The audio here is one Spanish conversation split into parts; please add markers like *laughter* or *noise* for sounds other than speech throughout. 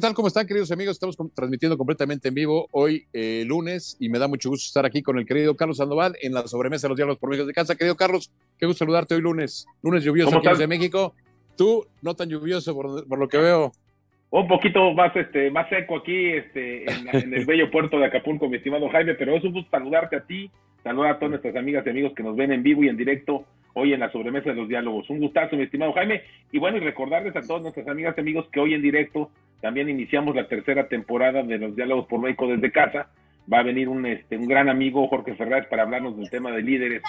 ¿qué tal? ¿Cómo están, queridos amigos? Estamos transmitiendo completamente en vivo hoy, eh, lunes, y me da mucho gusto estar aquí con el querido Carlos Sandoval en la sobremesa de los diálogos por México de casa. Querido Carlos, qué gusto saludarte hoy lunes, lunes lluvioso aquí de México. Tú, no tan lluvioso por, lo que veo. Un poquito más, este, más seco aquí, este, *laughs* en, el bello puerto de Acapulco, mi estimado Jaime, pero es un gusto saludarte a ti, saludar a todas nuestras amigas y amigos que nos ven en vivo y en directo hoy en la sobremesa de los diálogos. Un gustazo, mi estimado Jaime. Y bueno, y recordarles a todas nuestras amigas y amigos que hoy en directo también iniciamos la tercera temporada de los diálogos por México desde casa. Va a venir un, este, un gran amigo, Jorge Ferraz, para hablarnos del tema de líderes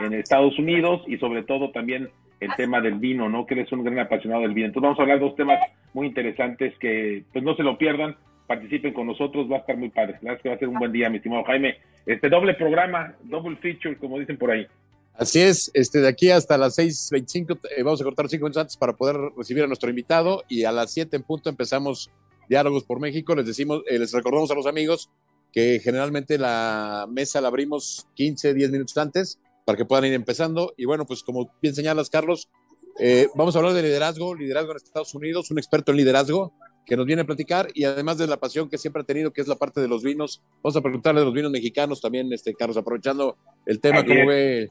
en Estados Unidos y sobre todo también el tema del vino, ¿no? Que él es un gran apasionado del vino. Entonces vamos a hablar de dos temas muy interesantes que pues no se lo pierdan, participen con nosotros, va a estar muy padre. La verdad es que va a ser un buen día, mi estimado Jaime. Este doble programa, double feature, como dicen por ahí. Así es, este, de aquí hasta las 6.25 eh, vamos a cortar cinco minutos antes para poder recibir a nuestro invitado y a las 7 en punto empezamos Diálogos por México. Les decimos, eh, les recordamos a los amigos que generalmente la mesa la abrimos 15, 10 minutos antes para que puedan ir empezando. Y bueno, pues como bien señalas, Carlos, eh, vamos a hablar de liderazgo, liderazgo en Estados Unidos, un experto en liderazgo que nos viene a platicar y además de la pasión que siempre ha tenido, que es la parte de los vinos, vamos a preguntarle de los vinos mexicanos también, este Carlos, aprovechando el tema, ¿cómo ve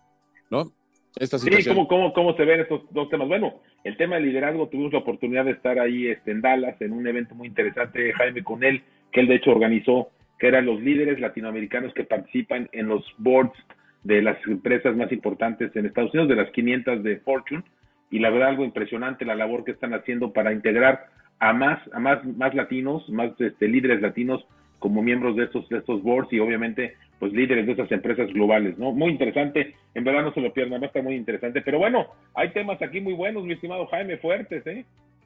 ¿no? Esta Sí, ¿cómo, cómo, cómo se ven estos dos temas? Bueno, el tema de liderazgo, tuvimos la oportunidad de estar ahí este, en Dallas en un evento muy interesante, Jaime, con él, que él de hecho organizó, que eran los líderes latinoamericanos que participan en los boards de las empresas más importantes en Estados Unidos, de las 500 de Fortune, y la verdad algo impresionante la labor que están haciendo para integrar a más, a más, más latinos, más este, líderes latinos como miembros de estos, de estos boards y obviamente pues líderes de esas empresas globales, ¿no? Muy interesante, en verdad no se lo pierdan, está muy interesante, pero bueno, hay temas aquí muy buenos, mi estimado Jaime, fuertes, ¿eh?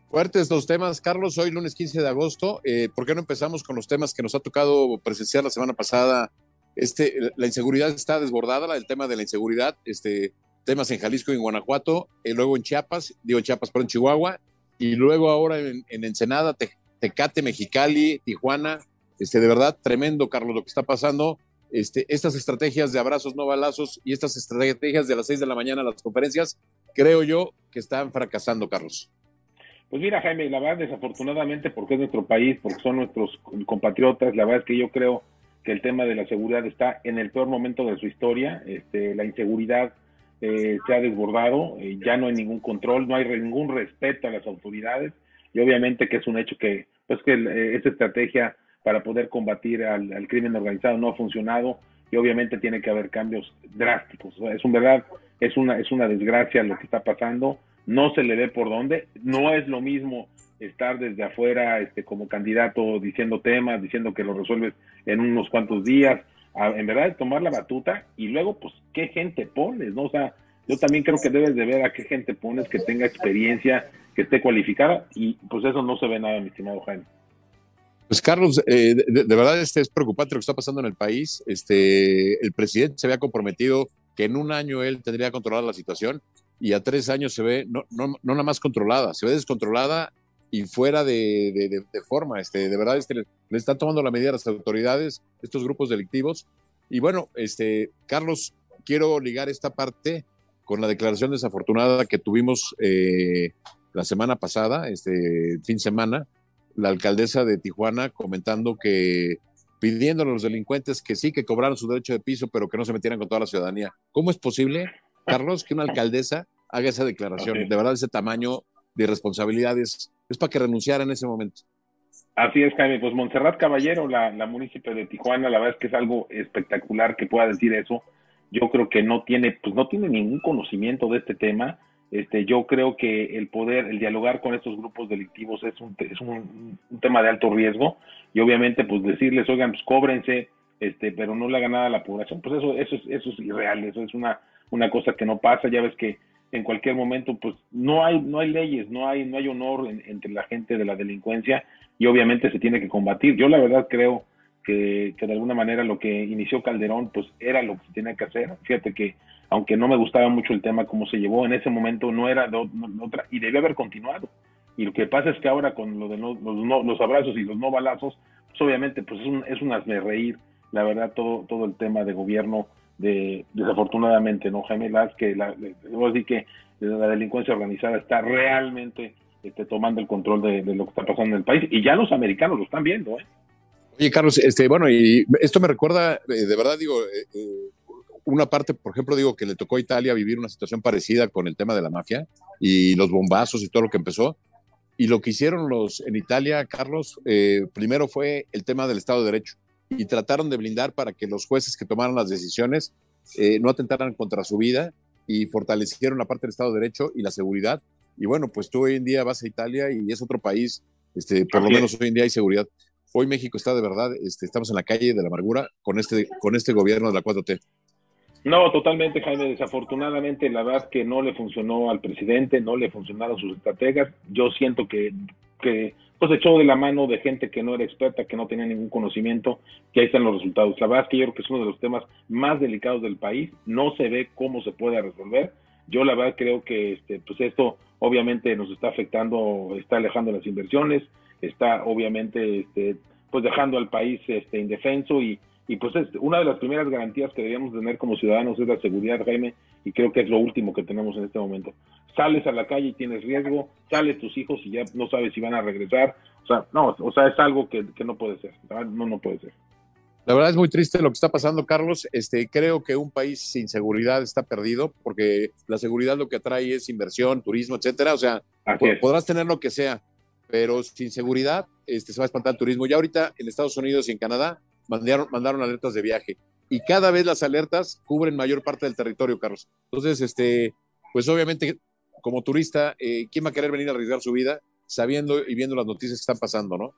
Fuertes los temas, Carlos, hoy lunes 15 de agosto, eh, ¿por qué no empezamos con los temas que nos ha tocado presenciar la semana pasada? Este, la inseguridad está desbordada, el tema de la inseguridad, este, temas en Jalisco y Guanajuato, y luego en Chiapas, digo en Chiapas, pero en Chihuahua, y luego ahora en, Ensenada, Tecate, Mexicali, Tijuana, este, de verdad, tremendo, Carlos, lo que está pasando. Este, estas estrategias de abrazos no balazos y estas estrategias de las seis de la mañana a las conferencias, creo yo que están fracasando, Carlos. Pues mira, Jaime, la verdad, desafortunadamente, porque es nuestro país, porque son nuestros compatriotas, la verdad es que yo creo que el tema de la seguridad está en el peor momento de su historia. Este, la inseguridad eh, se ha desbordado, eh, ya no hay ningún control, no hay ningún respeto a las autoridades y obviamente que es un hecho que, pues que eh, esa estrategia para poder combatir al, crimen organizado no ha funcionado y obviamente tiene que haber cambios drásticos. es un verdad, es una, es una desgracia lo que está pasando, no se le ve por dónde, no es lo mismo estar desde afuera este, como candidato diciendo temas, diciendo que lo resuelves en unos cuantos días, en verdad es tomar la batuta y luego pues qué gente pones, ¿no? O sea, yo también creo que debes de ver a qué gente pones que tenga experiencia, que esté cualificada y pues eso no se ve nada, mi estimado Jaime. Pues Carlos, eh, de, verdad este es preocupante lo que está pasando en el país. Este, el presidente se había comprometido que en un año él tendría controlada la situación y a tres años se ve no, no, no nada más controlada, se ve descontrolada y fuera de, forma. Este, de verdad, este, le, están tomando la medida a las autoridades, estos grupos delictivos. Y bueno, este, Carlos, quiero ligar esta parte con la declaración desafortunada que tuvimos eh, la semana pasada, este fin de semana, la alcaldesa de Tijuana comentando que pidiendo a los delincuentes que sí, que cobraran su derecho de piso, pero que no se metieran con toda la ciudadanía. ¿Cómo es posible, Carlos, que una alcaldesa haga esa declaración? De verdad, ese tamaño de irresponsabilidades es para que renunciara en ese momento. Así es, Jaime. Pues Montserrat Caballero, la, la municipio de Tijuana, la verdad es que es algo espectacular que pueda decir eso. Yo creo que no tiene, pues no tiene ningún conocimiento de este tema este, yo creo que el poder, el dialogar con estos grupos delictivos es un, es un, tema de alto riesgo y obviamente pues decirles, oigan, pues cóbrense, este, pero no le hagan nada a la población, pues eso, eso, es, eso es irreal, eso es una, una cosa que no pasa, ya ves que en cualquier momento pues no hay, no hay leyes, no hay, no hay honor entre la gente de la delincuencia y obviamente se tiene que combatir. Yo la verdad creo que, que de alguna manera lo que inició Calderón pues era lo que se tenía que hacer. Fíjate que aunque no me gustaba mucho el tema cómo se llevó, en ese momento no era de otra y debió haber continuado. Y lo que pasa es que ahora con lo de los, los abrazos y los no balazos, pues obviamente pues es un, es un reír, la verdad, todo, todo el tema de gobierno de desafortunadamente, ¿no, Jaime Las? Que la, que la delincuencia organizada está realmente este, tomando el control de, lo que está pasando en el país. Y ya los americanos lo están viendo. ¿eh? Oye, Carlos, este, bueno, y esto me recuerda, eh, de verdad digo, eh, eh, una parte, por ejemplo, digo que le tocó a Italia vivir una situación parecida con el tema de la mafia y los bombazos y todo lo que empezó. Y lo que hicieron los en Italia, Carlos, primero fue el tema del Estado de Derecho y trataron de blindar para que los jueces que tomaran las decisiones no atentaran contra su vida y fortalecieron la parte del Estado de Derecho y la seguridad. Y bueno, pues tú hoy en día vas a Italia y es otro país, este, por lo menos hoy en día hay seguridad. Hoy México está de verdad, este, estamos en la calle de la amargura con este, con este gobierno de la 4T. No, totalmente, Jaime. Desafortunadamente, la verdad que no le funcionó al presidente, no le funcionaron sus estrategas. Yo siento que, que pues echó de la mano de gente que no era experta, que no tenía ningún conocimiento, que ahí están los resultados. La verdad que yo creo que es uno de los temas más delicados del país. No se ve cómo se puede resolver. Yo la verdad creo que este, pues esto obviamente nos está afectando, está alejando las inversiones, está obviamente este, pues dejando al país este, indefenso y, y pues es una de las primeras garantías que debemos tener como ciudadanos es la seguridad, Jaime, y creo que es lo último que tenemos en este momento. Sales a la calle y tienes riesgo, sales tus hijos y ya no sabes si van a regresar, o sea, no, o sea, es algo que, que no puede ser, no, no puede ser. La verdad es muy triste lo que está pasando, Carlos. Este, creo que un país sin seguridad está perdido, porque la seguridad lo que atrae es inversión, turismo, etcétera. O sea, podrás tener lo que sea, pero sin seguridad este, se va a espantar el turismo. Ya ahorita en Estados Unidos y en Canadá mandaron, mandaron alertas de viaje y cada vez las alertas cubren mayor parte del territorio, Carlos. Entonces, este, pues obviamente, como turista, eh, ¿quién va a querer venir a arriesgar su vida sabiendo y viendo las noticias que están pasando, no?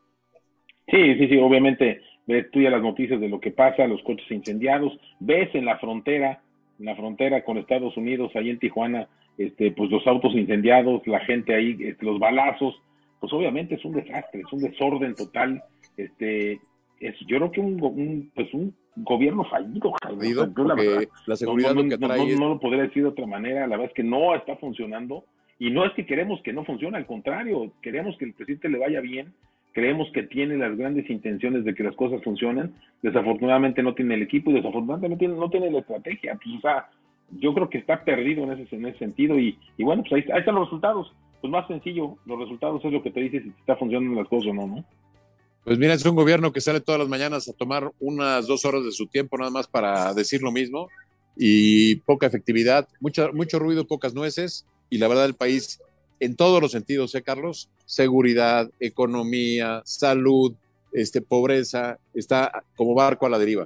Sí, sí, sí, obviamente ves tú ya las noticias de lo que pasa, los coches incendiados, ves en la frontera, en la frontera con Estados Unidos, ahí en Tijuana, este, pues los autos incendiados, la gente ahí, este, los balazos, pues obviamente es un desastre, es un desorden total, este, yo creo que un, pues un gobierno fallido, la, seguridad no, no, lo podría decir de otra manera, la verdad es que no está funcionando. Y no es que queremos que no funcione, al contrario, queremos que el presidente le vaya bien, creemos que tiene las grandes intenciones de que las cosas funcionen, desafortunadamente no tiene el equipo y desafortunadamente no tiene, la estrategia, pues, o sea, yo creo que está perdido en ese, en ese sentido. Y, y bueno, pues ahí, ahí están los resultados, pues más sencillo, los resultados es lo que te dice si está funcionando las cosas o no, ¿no? Pues mira, es un gobierno que sale todas las mañanas a tomar unas dos horas de su tiempo nada más para decir lo mismo y poca efectividad, mucho, mucho ruido, pocas nueces y la verdad el país en todos los sentidos, ¿eh, Carlos? Seguridad, economía, salud, este, pobreza, está como barco a la deriva.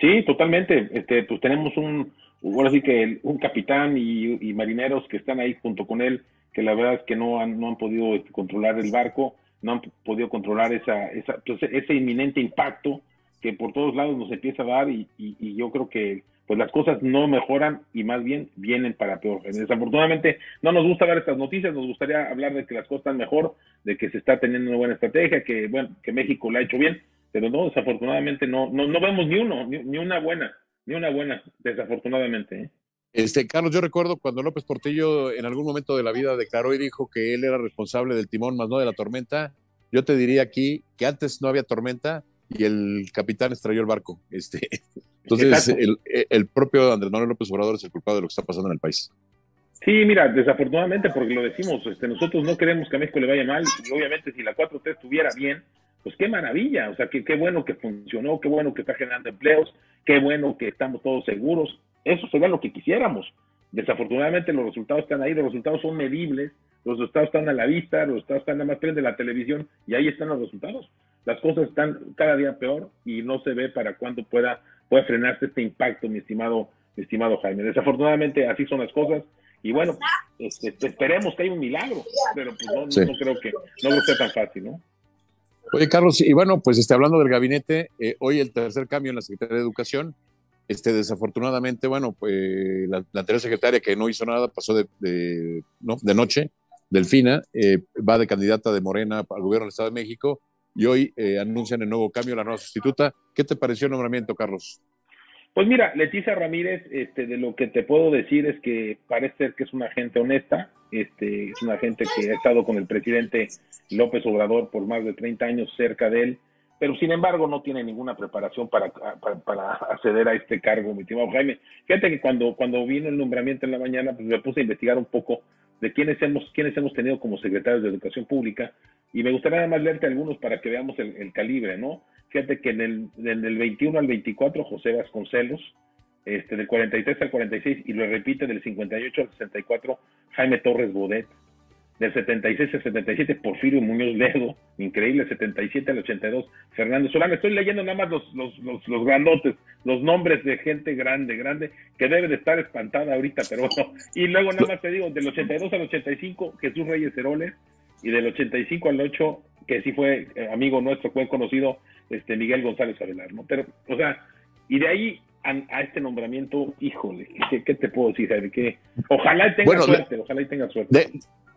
Sí, totalmente. Este, pues tenemos un, ahora sí que un capitán y, marineros que están ahí junto con él, que la verdad es que no han, no han podido este, controlar el barco no han podido controlar esa, esa, pues, ese inminente impacto que por todos lados nos empieza a dar y, y, yo creo que pues las cosas no mejoran y más bien vienen para peor. Desafortunadamente no nos gusta ver estas noticias, nos gustaría hablar de que las cosas están mejor, de que se está teniendo una buena estrategia, que bueno, que México la ha hecho bien, pero no, desafortunadamente no, no, no vemos ni uno, ni, una buena, ni una buena, desafortunadamente. ¿eh? Este, Carlos, yo recuerdo cuando López Portillo en algún momento de la vida declaró y dijo que él era responsable del timón más no de la tormenta. Yo te diría aquí que antes no había tormenta y el capitán estrelló el barco. Este, *laughs* entonces, el, el, propio Andrés Manuel López Obrador es el culpable de lo que está pasando en el país. Sí, mira, desafortunadamente, porque lo decimos, este, nosotros no queremos que a México le vaya mal y obviamente si la 4T estuviera bien, pues qué maravilla, o sea, qué, qué bueno que funcionó, qué bueno que está generando empleos, qué bueno que estamos todos seguros, eso sería lo que quisiéramos. Desafortunadamente los resultados están ahí, los resultados son medibles, los resultados están a la vista, los resultados están nada más de la televisión y ahí están los resultados. Las cosas están cada día peor y no se ve para cuándo pueda, pueda frenarse este impacto, mi estimado, mi estimado Jaime. Desafortunadamente así son las cosas y bueno, este, esperemos que haya un milagro, pero pues no, no, creo que no lo sea tan fácil, ¿no? Oye, Carlos, y bueno, pues este, hablando del gabinete, eh, hoy el tercer cambio en la Secretaría de Educación, este, desafortunadamente, bueno, pues la, anterior secretaria que no hizo nada pasó de, de, ¿no? de noche, Delfina, eh, va de candidata de Morena al gobierno del Estado de México y hoy eh, anuncian el nuevo cambio, la nueva sustituta. ¿Qué te pareció el nombramiento, Carlos? Pues mira, Leticia Ramírez, este, de lo que te puedo decir es que parece ser que es una gente honesta, este, es una gente que ha estado con el presidente López Obrador por más de 30 años cerca de él, pero sin embargo no tiene ninguna preparación para, para, acceder a este cargo, mi estimado Jaime. Fíjate que cuando, cuando vino el nombramiento en la mañana, pues me puse a investigar un poco de quiénes hemos, quiénes hemos tenido como secretarios de Educación Pública. Y me gustaría además leerte algunos para que veamos el, calibre, ¿no? Fíjate que en el, del 21 al 24, José Vasconcelos, este, del 43 al 46, y lo repite del 58 al 64, Jaime Torres Bodet, del 76 al 77, Porfirio Muñoz Ledo, increíble, 77 al 82, Fernando Solano. Estoy leyendo nada más los, los, los, los, grandotes, los nombres de gente grande, grande, que debe de estar espantada ahorita, pero bueno. Y luego nada más te digo, del 82 al 85, Jesús Reyes Heroles, y del 85 al 8, que sí fue eh, amigo nuestro, fue conocido, este Miguel González Avelar, ¿no? Pero, o sea, y de ahí a, este nombramiento, híjole, ¿qué, te puedo decir, Jaime? Que ojalá tenga suerte, ojalá tenga suerte.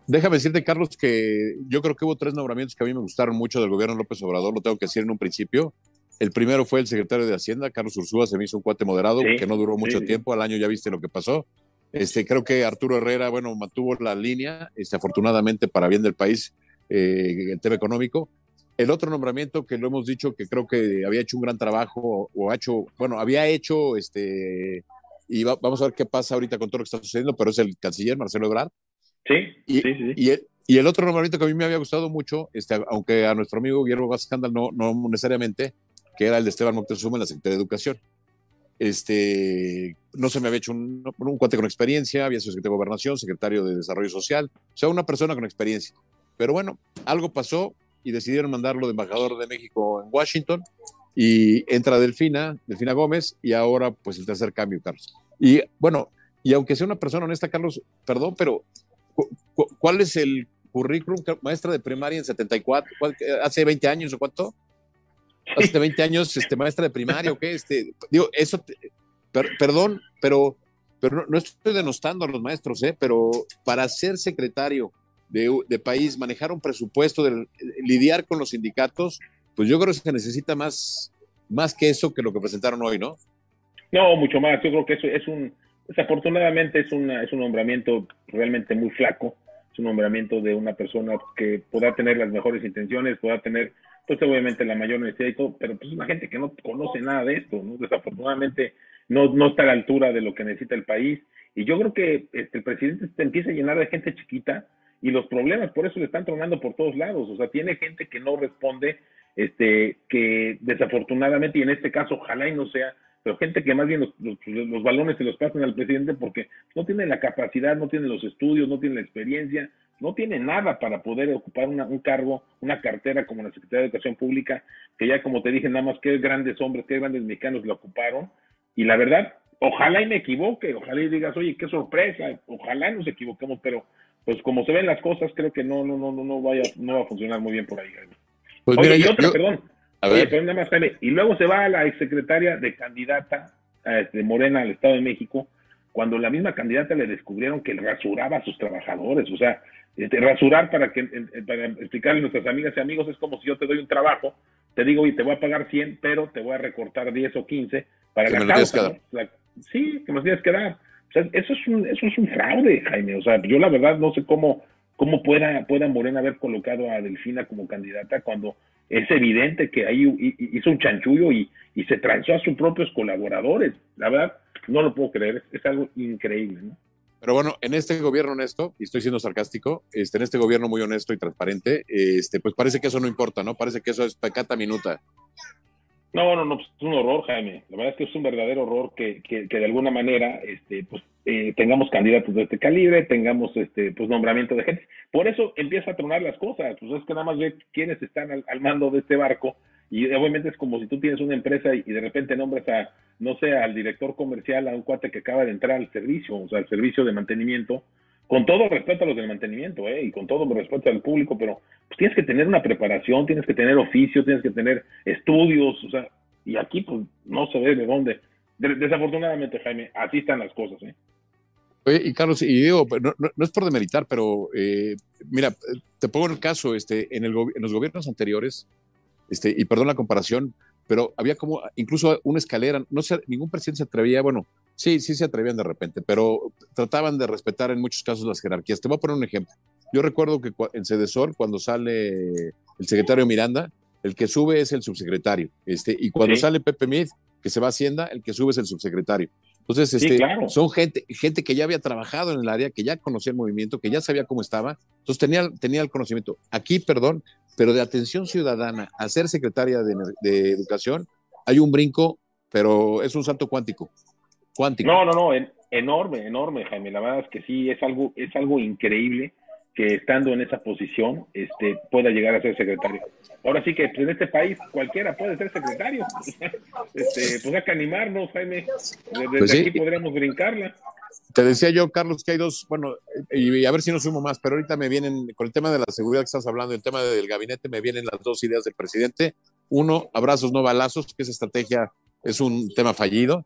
Déjame decirte, Carlos, que yo creo que hubo tres nombramientos que a mí me gustaron mucho del gobierno López Obrador, lo tengo que decir en un principio. El primero fue el secretario de Hacienda, Carlos Ursúa, se me hizo un cuate moderado, que no duró mucho tiempo, al año ya viste lo que pasó. Este, creo que Arturo Herrera, bueno, mantuvo la línea, este, afortunadamente para bien del país, eh, el tema económico. El otro nombramiento que lo hemos dicho que creo que había hecho un gran trabajo o ha hecho, bueno, había hecho, este, y vamos a ver qué pasa ahorita con todo lo que está sucediendo, pero es el canciller Marcelo Ebrard. Sí, y, sí, sí. Y el, y el, otro nombramiento que a mí me había gustado mucho, este, aunque a nuestro amigo Guillermo Vázquez no, no necesariamente, que era el de Esteban Moctezuma en la Secretaría de Educación. Este, no se me había hecho un, un cuate con experiencia, había sido secretario de Gobernación, secretario de Desarrollo Social, o sea, una persona con experiencia. Pero bueno, algo pasó y decidieron mandarlo de embajador de México en Washington y entra Delfina, Delfina Gómez, y ahora pues el tercer cambio, Carlos. Y bueno, y aunque sea una persona honesta, Carlos, perdón, pero ¿cuál es el currículum maestra de primaria en 74? ¿Hace 20 años o cuánto? Hace 20 años, este, maestra de primaria o qué, este, digo, eso, perdón, pero, pero no, estoy denostando a los maestros, ¿eh? pero para ser secretario de, país, manejar un presupuesto, de, lidiar con los sindicatos, pues yo creo que se necesita más, más que eso que lo que presentaron hoy, ¿no? No, mucho más. Yo creo que eso es un, desafortunadamente es, una, es un nombramiento realmente muy flaco. Es un nombramiento de una persona que pueda tener las mejores intenciones, pueda tener, pues obviamente la mayor necesidad y todo, pero pues es una gente que no conoce nada de esto, ¿no? Desafortunadamente no, no está a la altura de lo que necesita el país. Y yo creo que este, el presidente se empieza a llenar de gente chiquita y los problemas por eso le están tronando por todos lados. O sea, tiene gente que no responde, este, que desafortunadamente, y en este caso ojalá y no sea, pero gente que más bien los, los, balones se los pasan al presidente porque no tiene la capacidad, no tiene los estudios, no tiene la experiencia, no tiene nada para poder ocupar un cargo, una cartera como la Secretaría de Educación Pública, que ya como te dije, nada más qué grandes hombres, qué grandes mexicanos lo ocuparon. Y la verdad, ojalá y me equivoque, ojalá y digas, oye, qué sorpresa, ojalá nos equivoquemos, pero pues como se ven las cosas, creo que no, no, no, no, no vaya, no va a funcionar muy bien por ahí. Pues y otra, perdón. A ver. y luego se va a la exsecretaria de candidata de este, Morena al Estado de México, cuando la misma candidata le descubrieron que rasuraba a sus trabajadores. O sea, este, rasurar para que para explicarle a nuestras amigas y amigos es como si yo te doy un trabajo, te digo, y te voy a pagar 100, pero te voy a recortar 10 o 15 para que la causa. sí, que me tienes que dar eso es un, eso es un fraude, Jaime. O sea, yo la verdad no sé cómo, cómo pueda, pueda Morena haber colocado a Delfina como candidata cuando es evidente que ahí hizo un chanchullo y, y se transó a sus propios colaboradores. La verdad, no lo puedo creer, es, algo increíble, ¿no? Pero bueno, en este gobierno honesto, y estoy siendo sarcástico, este, en este gobierno muy honesto y transparente, este, pues parece que eso no importa, ¿no? Parece que eso es pecata minuta. No, no, no, pues es un horror, Jaime. La verdad es que es un verdadero horror que, que, de alguna manera este, pues, eh, tengamos candidatos de este calibre, tengamos este, pues, nombramiento de gente. Por eso empieza a tronar las cosas. Pues es que nada más ve quiénes están al, mando de este barco y obviamente es como si tú tienes una empresa y, de repente nombras a, no sé, al director comercial, a un cuate que acaba de entrar al servicio, o sea, al servicio de mantenimiento, con todo respeto a los del mantenimiento, ¿eh? y con todo respeto al público, pero pues, tienes que tener una preparación, tienes que tener oficio, tienes que tener estudios, o sea, y aquí pues no se ve de dónde. Desafortunadamente, Jaime, así están las cosas, ¿eh? Oye, y Carlos, y digo, no, no, es por demeritar, pero eh, mira, te pongo el caso, este, en, el, en los gobiernos anteriores, este, y perdón la comparación, pero había como incluso una escalera, no sé, ningún presidente se atrevía, bueno, Sí, sí se atrevían de repente, pero trataban de respetar en muchos casos las jerarquías. Te voy a poner un ejemplo. Yo recuerdo que en Cedesor, cuando sale el secretario Miranda, el que sube es el subsecretario. Este, y cuando sale Pepe Mid, que se va a Hacienda, el que sube es el subsecretario. Entonces, este, son gente, gente que ya había trabajado en el área, que ya conocía el movimiento, que ya sabía cómo estaba, entonces tenía, tenía el conocimiento. Aquí, perdón, pero de atención ciudadana a ser secretaria de, educación, hay un brinco, pero es un salto cuántico. cuántico. No, no, no, enorme, enorme, Jaime. La verdad es que sí, es algo, es algo increíble que estando en esa posición este, pueda llegar a ser secretario. Ahora sí que pues, en este país cualquiera puede ser secretario. *laughs* este, pues hay que animarnos, Jaime. Desde pues aquí podríamos brincarla. Te decía yo, Carlos, que hay dos, bueno, y, a ver si no sumo más, pero ahorita me vienen, con el tema de la seguridad que estás hablando, el tema del gabinete, me vienen las dos ideas del presidente. Uno, abrazos, no balazos, que esa estrategia es un tema fallido.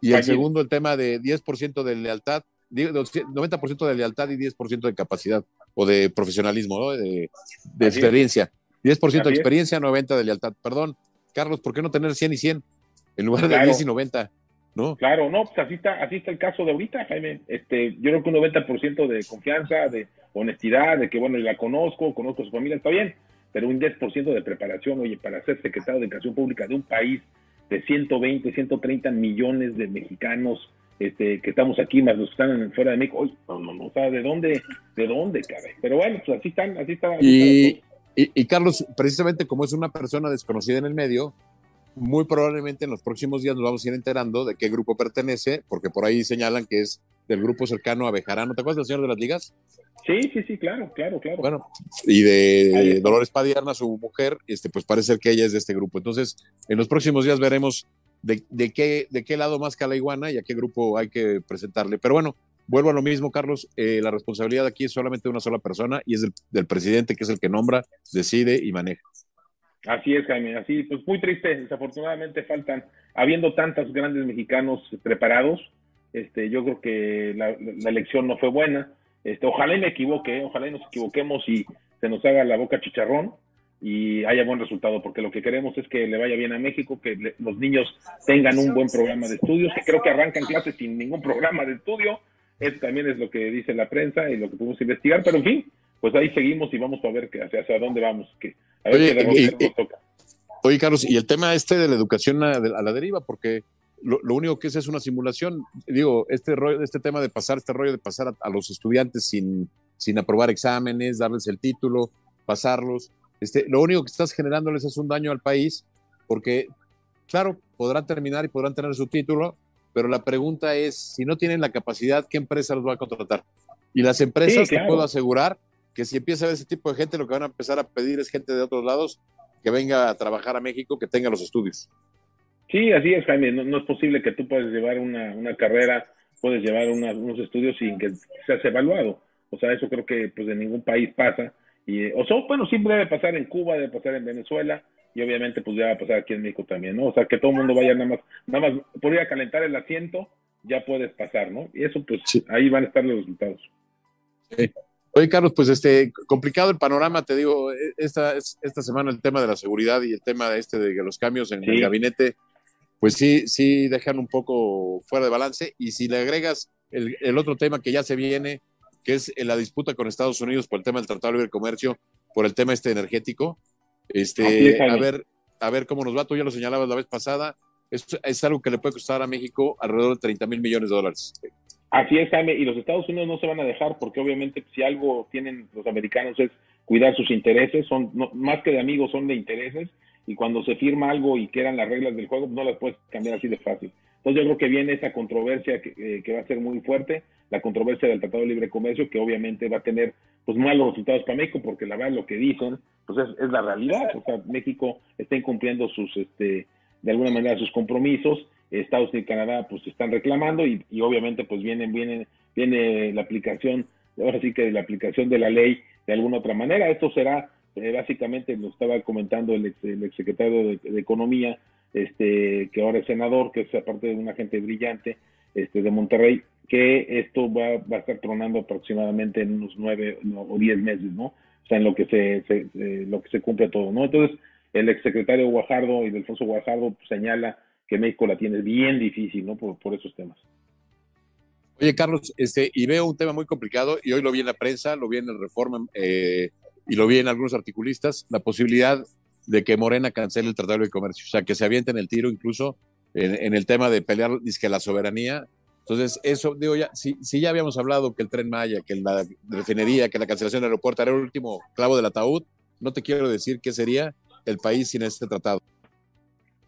Y el segundo, el tema de 10% de lealtad, 90% de lealtad y 10% de capacidad o de profesionalismo, de, experiencia. 10% de experiencia, 90% de lealtad. Perdón, Carlos, ¿por qué no tener 100 y 100 en lugar de 10 y 90? ¿No? Claro, no, pues así está, así está el caso de ahorita, Jaime. Este, yo creo que un 90% de confianza, de honestidad, de que, bueno, la conozco, conozco a su familia, está bien, pero un 10% de preparación, oye, para ser secretario de Educación Pública de un país de 120, 130 millones de mexicanos, este, que estamos aquí, más los que están fuera de México, no, no, no, o sea, ¿de dónde, de dónde, caray? Pero bueno, pues así están, así están. y, y, Carlos, precisamente como es una persona desconocida en el medio, muy probablemente en los próximos días nos vamos a ir enterando de qué grupo pertenece, porque por ahí señalan que es del grupo cercano a Bejarano. ¿Te acuerdas del señor de las ligas? Sí, sí, sí, claro, claro, claro. Bueno, y de Dolores Padierna, su mujer, este, pues parece que ella es de este grupo. Entonces, en los próximos días veremos de, qué, de qué lado más la iguana y a qué grupo hay que presentarle. Pero bueno, vuelvo a lo mismo, Carlos, eh, la responsabilidad aquí es solamente de una sola persona y es del, presidente, que es el que nombra, decide y maneja. Así es, Jaime, así, pues muy triste, desafortunadamente faltan, habiendo tantos grandes mexicanos preparados, este, yo creo que la, elección no fue buena, este, ojalá y me equivoque, ojalá y nos equivoquemos y se nos haga la boca chicharrón, y haya buen resultado, porque lo que queremos es que le vaya bien a México, que los niños tengan un buen programa de estudios, que creo que arrancan clases sin ningún programa de estudio, eso también es lo que dice la prensa y lo que podemos investigar, pero en fin, pues ahí seguimos y vamos a ver que, hacia, hacia dónde vamos, que a ver oye, qué toca. Oye, Carlos, y el tema este de la educación a, la deriva, porque lo, único que es es una simulación. Digo, este rollo, este tema de pasar, este rollo de pasar a, los estudiantes sin, sin aprobar exámenes, darles el título, pasarlos. Este, lo único que estás generándoles es un daño al país, porque, claro, podrán terminar y podrán tener su título, pero la pregunta es, si no tienen la capacidad, ¿qué empresa los va a contratar? Y las empresas, te puedo asegurar que si empieza a ver ese tipo de gente, lo que van a empezar a pedir es gente de otros lados que venga a trabajar a México, que tenga los estudios. Sí, así es, Jaime. No, es posible que tú puedas llevar una, carrera, puedes llevar unos estudios sin que seas evaluado. O sea, eso creo que pues en ningún país pasa y, o sea, bueno, siempre debe pasar en Cuba, debe pasar en Venezuela y obviamente pues ya va a pasar aquí en México también, ¿no? O sea, que todo el mundo vaya nada más, nada más por ir a calentar el asiento, ya puedes pasar, ¿no? Y eso pues ahí van a estar los resultados. Oye, Carlos, pues este, complicado el panorama, te digo, e, esta, esta semana el tema de la seguridad y el tema de este de los cambios en el gabinete, pues sí, sí dejan un poco fuera de balance. Y si le agregas el, el otro tema que ya se viene, que es la disputa con Estados Unidos por el tema del Tratado de Libre Comercio, por el tema este energético. Este, a ver, a ver cómo nos va. Tú ya lo señalabas la vez pasada. Es, es algo que le puede costar a México alrededor de 30 mil millones de dólares. Así es, Jaime, y los Estados Unidos no se van a dejar porque obviamente si algo tienen los americanos es cuidar sus intereses, son más que de amigos, son de intereses, y cuando se firma algo y quedan las reglas del juego, no las puedes cambiar así de fácil. Entonces yo creo que viene esa controversia eh, que, va a ser muy fuerte, la controversia del Tratado de Libre Comercio, que obviamente va a tener pues malos resultados para México, porque la verdad lo que dicen, pues es, la realidad. O sea, México está incumpliendo sus, este, de alguna manera sus compromisos, Estados Unidos y Canadá pues están reclamando y, obviamente pues viene, viene, viene la aplicación, ahora sí que la aplicación de la ley de alguna otra manera. Esto será, eh, básicamente lo estaba comentando el, ex, el exsecretario de Economía, este, que ahora es senador, que es aparte de un agente brillante este, de Monterrey, que esto va, va a estar tronando aproximadamente en unos nueve o diez meses, ¿no? O sea, en lo que se, lo que se cumple todo, ¿no? Entonces, el exsecretario Guajardo y Delfonso Guajardo señala que México la tiene bien difícil, ¿no? Por, por esos temas. Oye, Carlos, este, y veo un tema muy complicado, y hoy lo vi en la prensa, lo vi en el Reforma, eh, y lo vi en algunos articulistas, la posibilidad de que Morena cancele el Tratado de Comercio, o sea, que se avienten el tiro incluso en, el tema de pelear que la soberanía Entonces, eso, digo, ya, si, si ya habíamos hablado que el tren Maya, que la refinería, que la cancelación del aeropuerto era el último clavo del ataúd, no te quiero decir qué sería el país sin este tratado.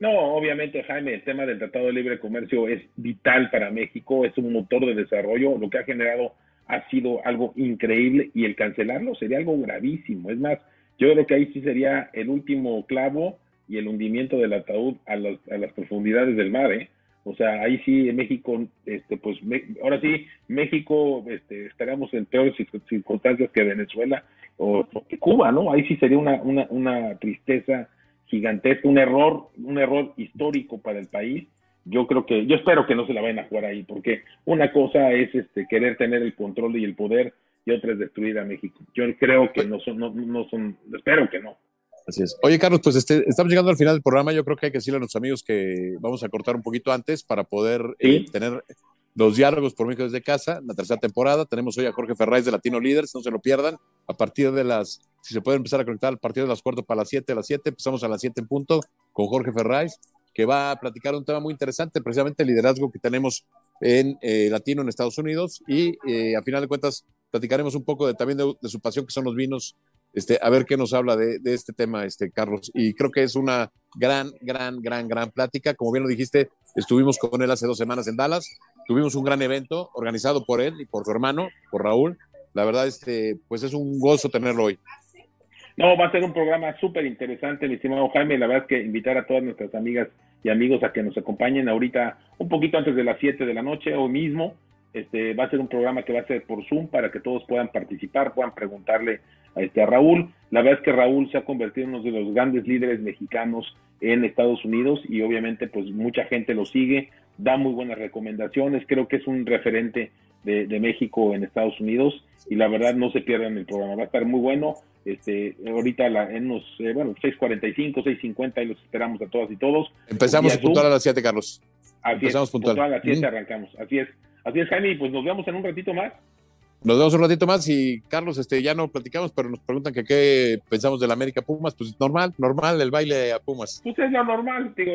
No, obviamente, Jaime, el tema del Tratado de Libre Comercio es vital para México, es un motor de desarrollo, lo que ha generado ha sido algo increíble y el cancelarlo sería algo gravísimo. Es más, yo creo que ahí sí sería el último clavo y el hundimiento del ataúd a, a las profundidades del mar, ¿eh? O sea, ahí sí México, este, pues ahora sí, México este, estaríamos en peores circunstancias que Venezuela o, que Cuba, ¿no? Ahí sí sería una, una, una tristeza gigantesca, un error, un error histórico para el país. Yo creo que, yo espero que no se la vayan a jugar ahí, porque una cosa es este querer tener el control y el poder y otra es destruir a México. Yo creo que no son, no, no son, espero que no. Así es. Oye, Carlos, pues este, estamos llegando al final del programa. Yo creo que hay que decirle a nuestros amigos que vamos a cortar un poquito antes para poder eh, tener los diálogos por México desde casa, la tercera temporada. Tenemos hoy a Jorge Ferraiz de Latino Leaders, no se lo pierdan. A partir de las, si se puede empezar a conectar, a partir de las cuartas para las siete, a las siete, empezamos a las siete en punto con Jorge Ferraiz, que va a platicar un tema muy interesante, precisamente el liderazgo que tenemos en eh, Latino en Estados Unidos y eh, a final de cuentas platicaremos un poco de, también de, su pasión que son los vinos este, a ver qué nos habla de, este tema, este, Carlos. Y creo que es una gran, gran, gran, gran plática. Como bien lo dijiste, estuvimos con él hace dos semanas en Dallas. Tuvimos un gran evento organizado por él y por su hermano, por Raúl. La verdad, este, pues es un gozo tenerlo hoy. No, va a ser un programa súper interesante, mi estimado Jaime. La verdad es que invitar a todas nuestras amigas y amigos a que nos acompañen ahorita un poquito antes de las 7 de la noche, hoy mismo. Este, va a ser un programa que va a ser por Zoom para que todos puedan participar, puedan preguntarle a, este, a Raúl. La verdad es que Raúl se ha convertido en uno de los grandes líderes mexicanos en Estados Unidos y obviamente pues mucha gente lo sigue, da muy buenas recomendaciones, creo que es un referente de, México en Estados Unidos y la verdad no se pierdan el programa, va a estar muy bueno. Este, ahorita la, en los, eh, bueno, 6.45, 6.50 y los esperamos a todas y todos. Empezamos puntual a las 7, Carlos. Así Empezamos puntual. a las 7 arrancamos, así es. Así es, Jaime, pues nos vemos en un ratito más. Nos vemos un ratito más y Carlos, este, ya no platicamos, pero nos preguntan que qué pensamos del América Pumas, pues normal, normal el baile a Pumas. Pues es lo normal, digo,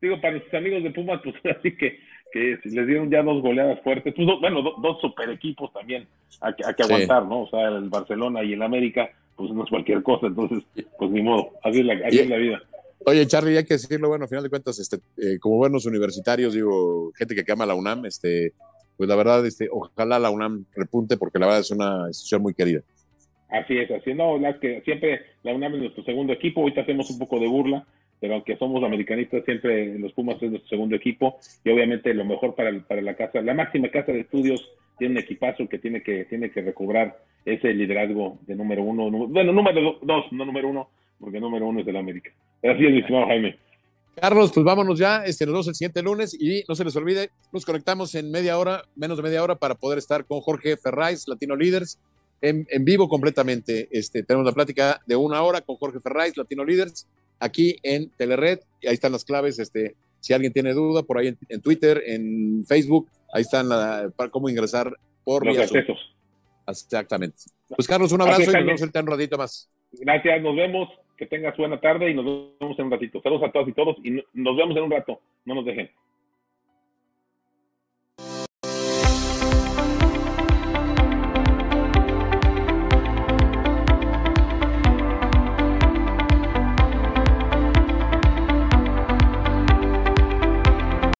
digo para nuestros amigos de Pumas, pues *laughs* así que, que les dieron ya dos goleadas fuertes, pues bueno, dos super equipos también a, que aguantar, ¿no? O sea, el Barcelona y el América, pues no es cualquier cosa, entonces, pues ni modo, así es la, así es la vida. Oye, Charlie, hay que decirlo, bueno, al final de cuentas, este, eh, como buenos universitarios, digo, gente que ama la UNAM, este, pues la verdad, este, ojalá la UNAM repunte, porque la verdad es una institución muy querida. Así es, así no, la que siempre la UNAM es nuestro segundo equipo, ahorita hacemos un poco de burla, pero aunque somos americanistas, siempre los Pumas es nuestro segundo equipo, y obviamente lo mejor para, para la casa, la máxima casa de estudios tiene un equipazo que tiene que, tiene que recobrar ese liderazgo de número uno, bueno, número dos, no número uno, porque número uno es del América. Gracias, mi estimado Jaime. Carlos, pues vámonos ya, este, nos vemos el siguiente lunes y no se les olvide, nos conectamos en media hora, menos de media hora, para poder estar con Jorge Ferraiz, Latino Leaders, en, vivo completamente. Este, tenemos una plática de una hora con Jorge Ferraiz, Latino Leaders, aquí en Telered, y ahí están las claves, este, si alguien tiene duda, por ahí en, Twitter, en Facebook, ahí están la, para cómo ingresar por los accesos. Exactamente. Pues Carlos, un abrazo y nos vemos un ratito más. Gracias, nos vemos que tengas buena tarde y nos vemos en un ratito. Saludos a todas y todos y nos vemos en un rato. No nos dejen.